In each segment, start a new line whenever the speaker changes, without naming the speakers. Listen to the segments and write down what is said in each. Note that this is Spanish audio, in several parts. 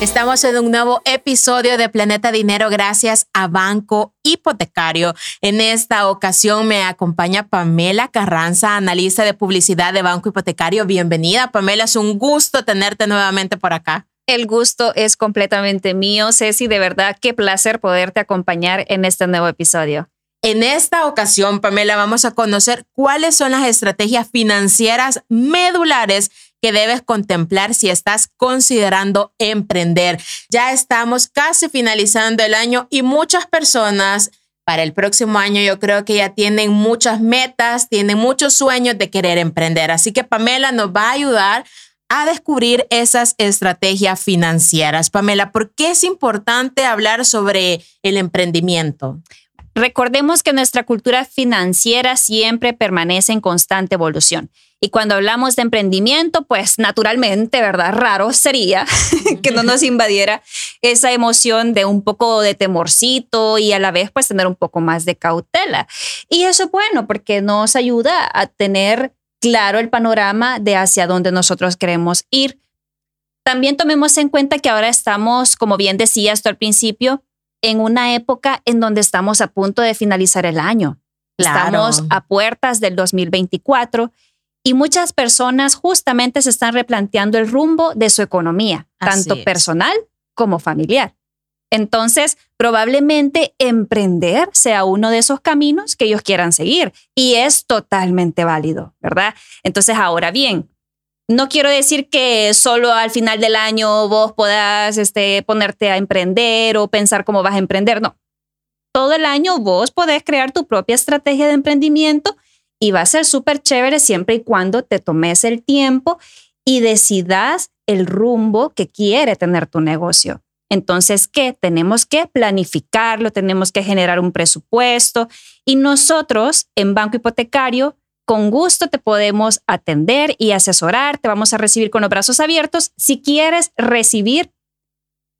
Estamos en un nuevo episodio de Planeta Dinero gracias a Banco Hipotecario. En esta ocasión me acompaña Pamela Carranza, analista de publicidad de Banco Hipotecario. Bienvenida, Pamela. Es un gusto tenerte nuevamente por acá.
El gusto es completamente mío, Ceci. De verdad, qué placer poderte acompañar en este nuevo episodio.
En esta ocasión, Pamela, vamos a conocer cuáles son las estrategias financieras medulares que debes contemplar si estás considerando emprender. Ya estamos casi finalizando el año y muchas personas para el próximo año yo creo que ya tienen muchas metas, tienen muchos sueños de querer emprender. Así que Pamela nos va a ayudar a descubrir esas estrategias financieras. Pamela, ¿por qué es importante hablar sobre el emprendimiento?
Recordemos que nuestra cultura financiera siempre permanece en constante evolución. Y cuando hablamos de emprendimiento, pues naturalmente, ¿verdad? Raro sería que no nos invadiera esa emoción de un poco de temorcito y a la vez pues tener un poco más de cautela. Y eso es bueno porque nos ayuda a tener claro el panorama de hacia dónde nosotros queremos ir. También tomemos en cuenta que ahora estamos, como bien decía esto al principio, en una época en donde estamos a punto de finalizar el año. Estamos a puertas del 2024 y muchas personas justamente se están replanteando el rumbo de su economía, tanto personal como familiar. Entonces, probablemente emprender sea uno de esos caminos que ellos quieran seguir y es totalmente válido, ¿verdad? Entonces, ahora bien, no quiero decir que solo al final del año vos puedas este, ponerte a emprender o pensar cómo vas a emprender, no. Todo el año vos podés crear tu propia estrategia de emprendimiento y va a ser súper chévere siempre y cuando te tomes el tiempo y decidas el rumbo que quiere tener tu negocio. Entonces, ¿qué? Tenemos que planificarlo, tenemos que generar un presupuesto y nosotros en Banco Hipotecario con gusto te podemos atender y asesorar, te vamos a recibir con los brazos abiertos si quieres recibir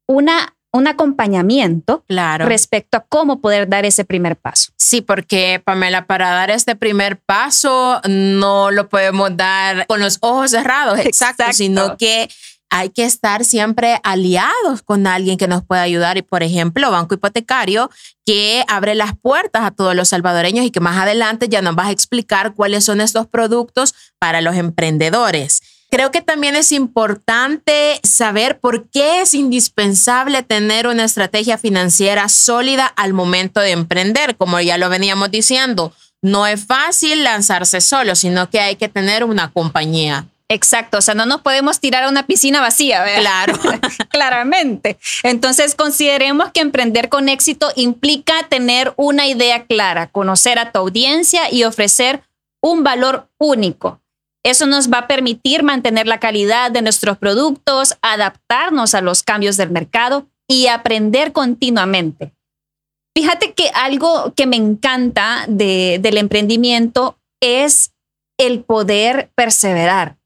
una un acompañamiento
claro.
respecto a cómo poder dar ese primer paso.
Sí, porque Pamela, para dar este primer paso no lo podemos dar con los ojos cerrados, exacto, exacto. sino que hay que estar siempre aliados con alguien que nos pueda ayudar. Y por ejemplo, Banco Hipotecario, que abre las puertas a todos los salvadoreños y que más adelante ya nos vas a explicar cuáles son estos productos para los emprendedores. Creo que también es importante saber por qué es indispensable tener una estrategia financiera sólida al momento de emprender. Como ya lo veníamos diciendo, no es fácil lanzarse solo, sino que hay que tener una compañía.
Exacto, o sea, no nos podemos tirar a una piscina vacía, ¿verdad?
Claro,
claramente. Entonces, consideremos que emprender con éxito implica tener una idea clara, conocer a tu audiencia y ofrecer un valor único. Eso nos va a permitir mantener la calidad de nuestros productos, adaptarnos a los cambios del mercado y aprender continuamente. Fíjate que algo que me encanta de, del emprendimiento es el poder perseverar.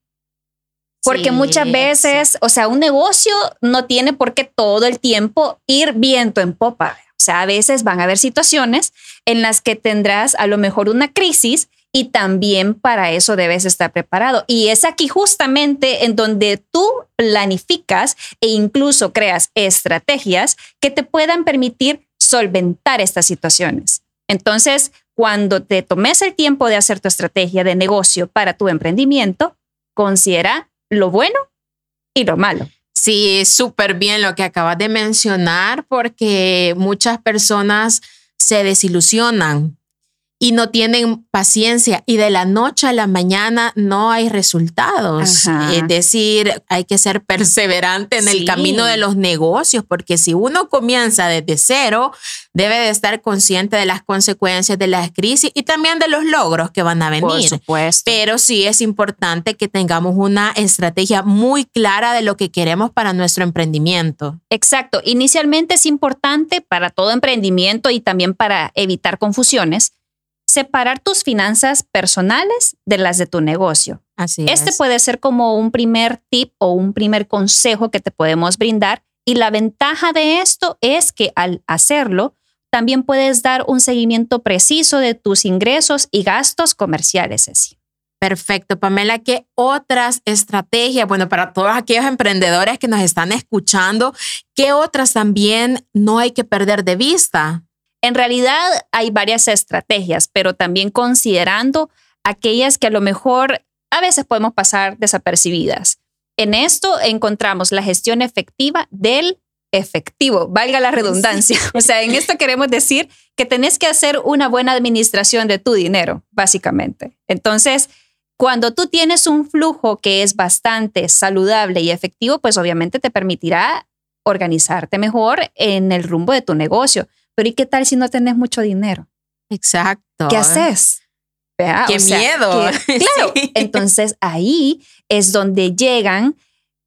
Porque muchas veces, o sea, un negocio no tiene por qué todo el tiempo ir viento en popa. O sea, a veces van a haber situaciones en las que tendrás a lo mejor una crisis y también para eso debes estar preparado. Y es aquí justamente en donde tú planificas e incluso creas estrategias que te puedan permitir solventar estas situaciones. Entonces, cuando te tomes el tiempo de hacer tu estrategia de negocio para tu emprendimiento, considera lo bueno y lo malo.
Sí, súper bien lo que acabas de mencionar porque muchas personas se desilusionan y no tienen paciencia y de la noche a la mañana no hay resultados. Es decir, hay que ser perseverante en el camino de los negocios porque si uno comienza desde cero, debe de estar consciente de las consecuencias de las crisis y también de los logros que van a venir. Por
supuesto.
Pero sí es importante que tengamos una estrategia muy clara de lo que queremos para nuestro emprendimiento.
Exacto. Inicialmente es importante para todo emprendimiento y también para evitar confusiones separar tus finanzas personales de las de tu negocio.
Así
Este
es.
puede ser como un primer tip o un primer consejo que te podemos brindar. Y la ventaja de esto es que al hacerlo, también puedes dar un seguimiento preciso de tus ingresos y gastos comerciales, así.
Perfecto, Pamela. ¿Qué otras estrategias, bueno, para todos aquellos emprendedores que nos están escuchando, qué otras también no hay que perder de vista?
En realidad hay varias estrategias, pero también considerando aquellas que a lo mejor a veces podemos pasar desapercibidas. En esto encontramos la gestión efectiva del efectivo, valga la redundancia. O sea, en esto queremos decir que tenés que hacer una buena administración de tu dinero, básicamente. Entonces, cuando tú tienes un flujo que es bastante saludable y efectivo, pues obviamente te permitirá organizarte mejor en el rumbo de tu negocio. Pero ¿y qué tal si no tenés mucho dinero?
Exacto.
¿Qué haces? Vea,
Qué
o sea,
miedo.
que- claro,
Sí.
entonces ahí es donde llegan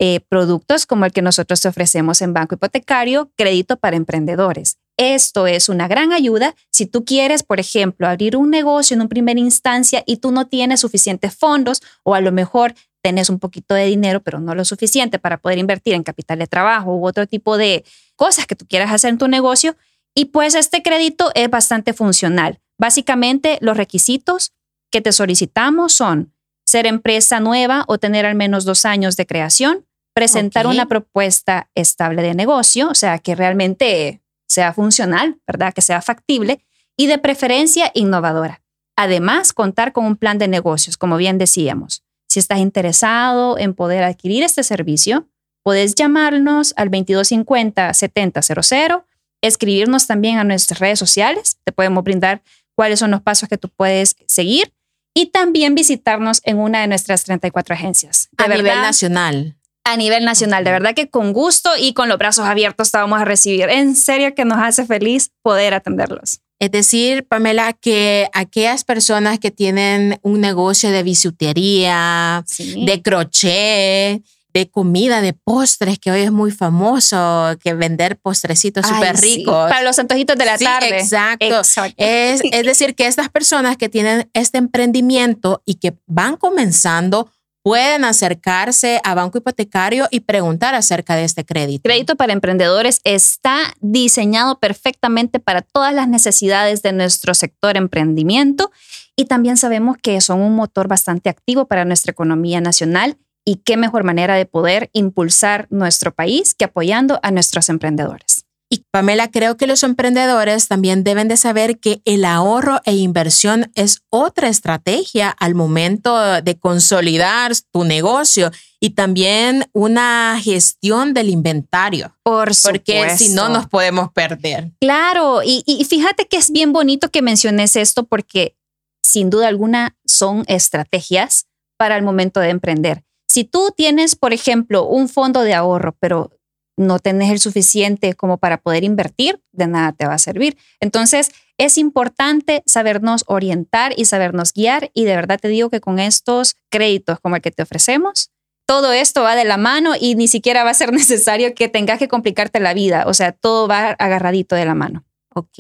eh, productos como el que nosotros te ofrecemos en Banco Hipotecario, crédito para emprendedores. Esto es una gran ayuda si tú quieres, por ejemplo, abrir un negocio en un primera instancia y tú no tienes suficientes fondos o a lo mejor tenés un poquito de dinero, pero no lo suficiente para poder invertir en capital de trabajo u otro tipo de cosas que tú quieras hacer en tu negocio. Y pues este crédito es bastante funcional. Básicamente los requisitos que te solicitamos son ser empresa nueva o tener al menos dos años de creación, presentar una propuesta estable de negocio, o sea, que realmente sea funcional, ¿verdad? Que sea factible y de preferencia innovadora. Además, contar con un plan de negocios, como bien decíamos. Si estás interesado en poder adquirir este servicio, puedes llamarnos al 2250-7000, escribirnos también a nuestras redes sociales, te podemos brindar cuáles son los pasos que tú puedes seguir y también visitarnos en una de nuestras 34 agencias. De
a nivel nacional.
a nivel nacional. De verdad que con gusto y con los brazos abiertos te vamos a recibir. En serio que nos hace feliz poder atenderlos.
Es decir, Pamela, que aquellas personas que tienen un negocio de bisutería,
Sí.
de crochet, de comida, de postres, que hoy es muy famoso, que vender postrecitos súper
sí.
ricos.
Para los antojitos de la
Sí,
tarde.
Exacto.
Exacto.
Es, es decir, que estas personas que tienen este emprendimiento y que van comenzando pueden acercarse a Banco Hipotecario y preguntar acerca de este crédito.
Crédito para emprendedores está diseñado perfectamente para todas las necesidades de nuestro sector emprendimiento y también sabemos que son un motor bastante activo para nuestra economía nacional y qué mejor manera de poder impulsar nuestro país que apoyando a nuestros emprendedores.
Y Pamela, creo que los emprendedores también deben de saber que el ahorro e inversión es otra estrategia al momento de consolidar tu negocio y también una gestión del inventario,
Por
porque si no
supuesto.
nos podemos perder.
Claro, y, y fíjate que es bien bonito que menciones esto porque sin duda alguna son estrategias para el momento de emprender. Si tú tienes, por ejemplo, un fondo de ahorro, pero no tenés el suficiente como para poder invertir, de nada te va a servir. Entonces, es importante sabernos orientar y sabernos guiar y de verdad te digo que con estos créditos como el que te ofrecemos, todo esto va de la mano y ni siquiera va a ser necesario que tengas que complicarte la vida. O sea, todo va agarradito de la mano.
Ok.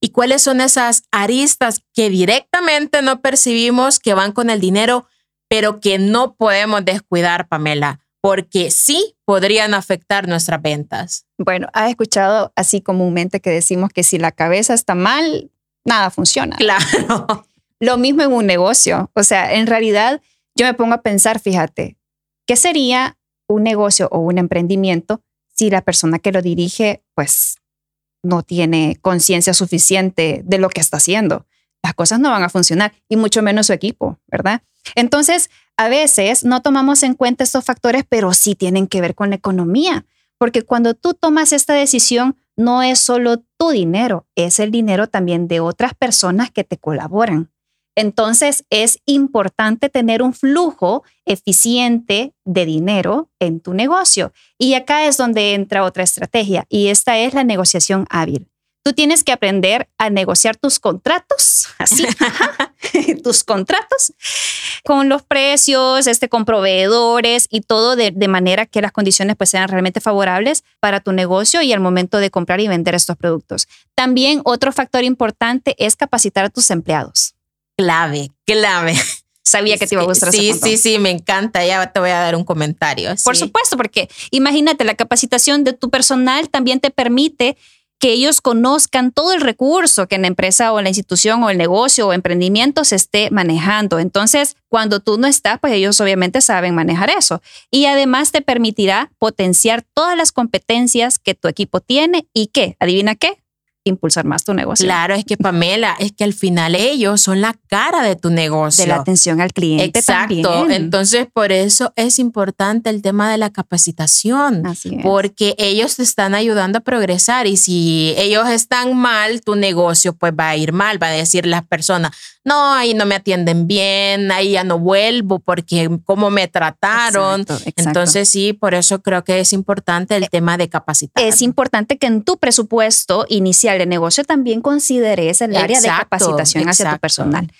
¿Y cuáles son esas aristas que directamente no percibimos que van con el dinero, pero que no podemos descuidar, Pamela? Porque sí podrían afectar nuestras ventas.
Bueno, has escuchado así comúnmente que decimos que si la cabeza está mal, nada funciona.
Claro.
Lo mismo en un negocio. O sea, en realidad yo me pongo a pensar, fíjate, ¿qué sería un negocio o un emprendimiento si la persona que lo dirige, pues, no tiene conciencia suficiente de lo que está haciendo? Las cosas no van a funcionar y mucho menos su equipo, ¿verdad? Entonces, a veces no tomamos en cuenta estos factores, pero sí tienen que ver con la economía, porque cuando tú tomas esta decisión, no es solo tu dinero, es el dinero también de otras personas que te colaboran. Entonces es importante tener un flujo eficiente de dinero en tu negocio. Y acá es donde entra otra estrategia y esta es la negociación hábil. Tú tienes que aprender a negociar tus contratos, así, tus contratos con los precios, este, con proveedores y todo de, de, manera que las condiciones pues sean realmente favorables para tu negocio y al momento de comprar y vender estos productos. También otro factor importante es capacitar a tus empleados.
Clave, clave.
Sabía que te iba a gustar.
Sí, sí, sí, me encanta. Ya te voy a dar un comentario.
Por supuesto, porque imagínate, la capacitación de tu personal también te permite que ellos conozcan todo el recurso que en la empresa o en la institución o el negocio o emprendimiento se esté manejando. Entonces, cuando tú no estás, pues ellos obviamente saben manejar eso. Y además te permitirá potenciar todas las competencias que tu equipo tiene y que, adivina qué, impulsar más tu negocio.
Claro, es que Pamela, es que al final ellos son la cara de tu negocio.
De la atención al cliente.
Exacto. Entonces, por eso es importante el tema de la capacitación.
Así es.
Porque ellos te están ayudando a progresar y si ellos están mal, tu negocio pues va a ir mal, va a decir las personas, no, ahí no me atienden bien, ahí ya no vuelvo porque cómo me trataron. Entonces, sí, por eso creo que es importante el eh, tema de capacitar.
Es importante que en tu presupuesto inicial de negocio también consideres el área de capacitación hacia tu personal.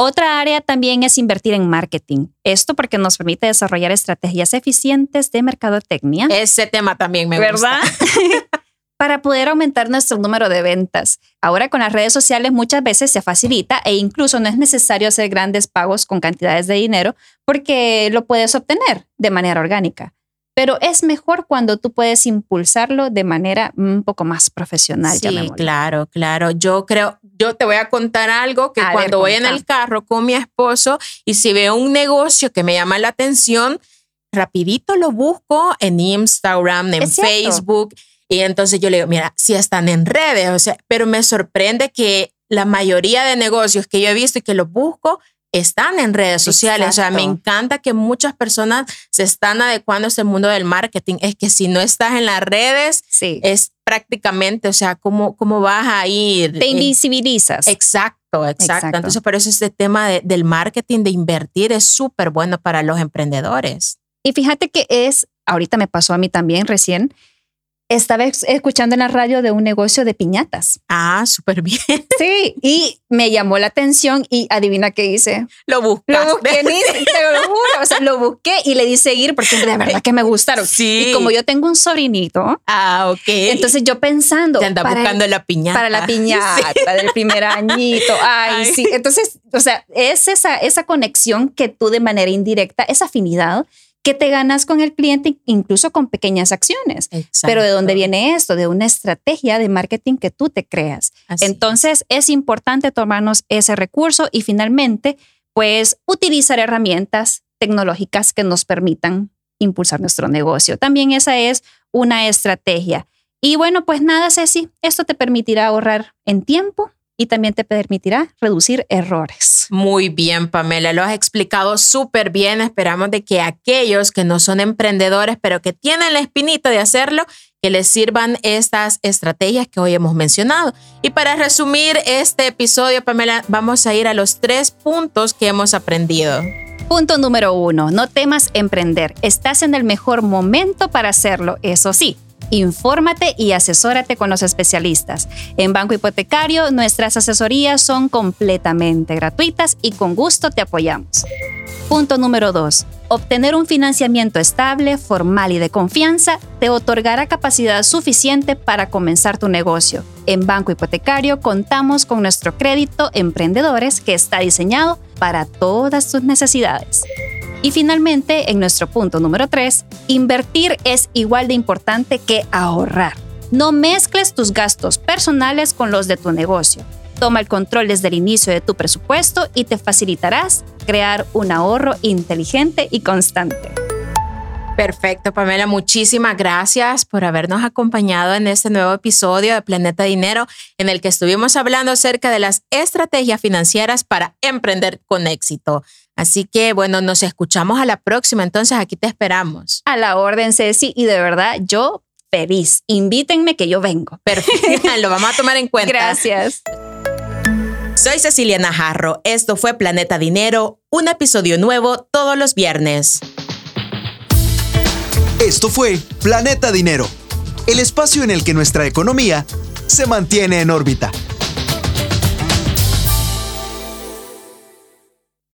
Otra área también es invertir en marketing. Esto porque nos permite desarrollar estrategias eficientes de mercadotecnia.
Ese tema también me
¿verdad? gusta. para poder aumentar nuestro número de ventas. Ahora con las redes sociales muchas veces se facilita e incluso no es necesario hacer grandes pagos con cantidades de dinero porque lo puedes obtener de manera orgánica pero es mejor cuando tú puedes impulsarlo de manera un poco más profesional.
Sí, claro, claro. Yo creo, yo te voy a contar algo que cuando voy en el carro con mi esposo y si veo un negocio que me llama la atención, rapidito lo busco en Instagram, en Facebook. Y entonces yo le digo, mira, si están en redes, o sea, pero me sorprende que la mayoría de negocios que yo he visto y que los busco están en redes sociales. O sea, me encanta que muchas personas se están adecuando a este mundo del marketing. Es que si no estás en las redes, es prácticamente, o sea, ¿cómo, cómo vas a ir?
Te invisibilizas.
Exacto, exacto. Entonces, por eso este tema del marketing, de invertir, es súper bueno para los emprendedores.
Y fíjate que es, ahorita me pasó a mí también recién, estaba escuchando en la radio de un negocio de piñatas.
Ah, súper bien.
Sí, y me llamó la atención y adivina qué hice.
Lo busqué.
Lo busqué, te lo juro. O sea, lo busqué y le di seguir porque de verdad que me gustaron.
Sí.
Y como yo tengo un sobrinito.
Ah, ok.
Entonces yo pensando.
Te anda buscando la piñata.
Para la piñata del primer añito. Ay, sí. Entonces, o sea, es esa, esa conexión que tú de manera indirecta, esa afinidad que te ganas con el cliente incluso con pequeñas acciones. Pero ¿de dónde viene esto? De una estrategia de marketing que tú te creas. Entonces es importante tomarnos ese recurso y finalmente, pues utilizar herramientas tecnológicas que nos permitan impulsar nuestro negocio. También esa es una estrategia. Y bueno, pues nada, Ceci, esto te permitirá ahorrar en tiempo y también te permitirá reducir errores.
Muy bien, Pamela, lo has explicado súper bien. Esperamos de que aquellos que no son emprendedores, pero que tienen la espinita de hacerlo, que les sirvan estas estrategias que hoy hemos mencionado. Y para resumir este episodio, Pamela, vamos a ir a los tres puntos que hemos aprendido.
Punto número uno, no temas emprender. Estás en el mejor momento para hacerlo, eso sí Infórmate y asesórate con los especialistas. En Banco Hipotecario, nuestras asesorías son completamente gratuitas y con gusto te apoyamos. Punto número 2. Obtener un financiamiento estable, formal y de confianza te otorgará capacidad suficiente para comenzar tu negocio. En Banco Hipotecario contamos con nuestro crédito Emprendedores que está diseñado para todas tus necesidades. Y finalmente, en nuestro punto número 3, invertir es igual de importante que ahorrar. No mezcles tus gastos personales con los de tu negocio. Toma el control desde el inicio de tu presupuesto y te facilitarás crear un ahorro inteligente y constante.
Perfecto, Pamela. Muchísimas gracias por habernos acompañado en este nuevo episodio de Planeta Dinero, en el que estuvimos hablando acerca de las estrategias financieras para emprender con éxito. Así que, bueno, nos escuchamos a la próxima. Entonces, aquí te esperamos.
A la orden, Ceci. Y de verdad, yo feliz. Invítenme que yo vengo.
Perfecto. Lo vamos a tomar en cuenta.
Gracias.
Soy Cecilia Najarro. Esto fue Planeta Dinero, un episodio nuevo todos los viernes.
Esto fue Planeta Dinero, el espacio en el que nuestra economía se mantiene en órbita.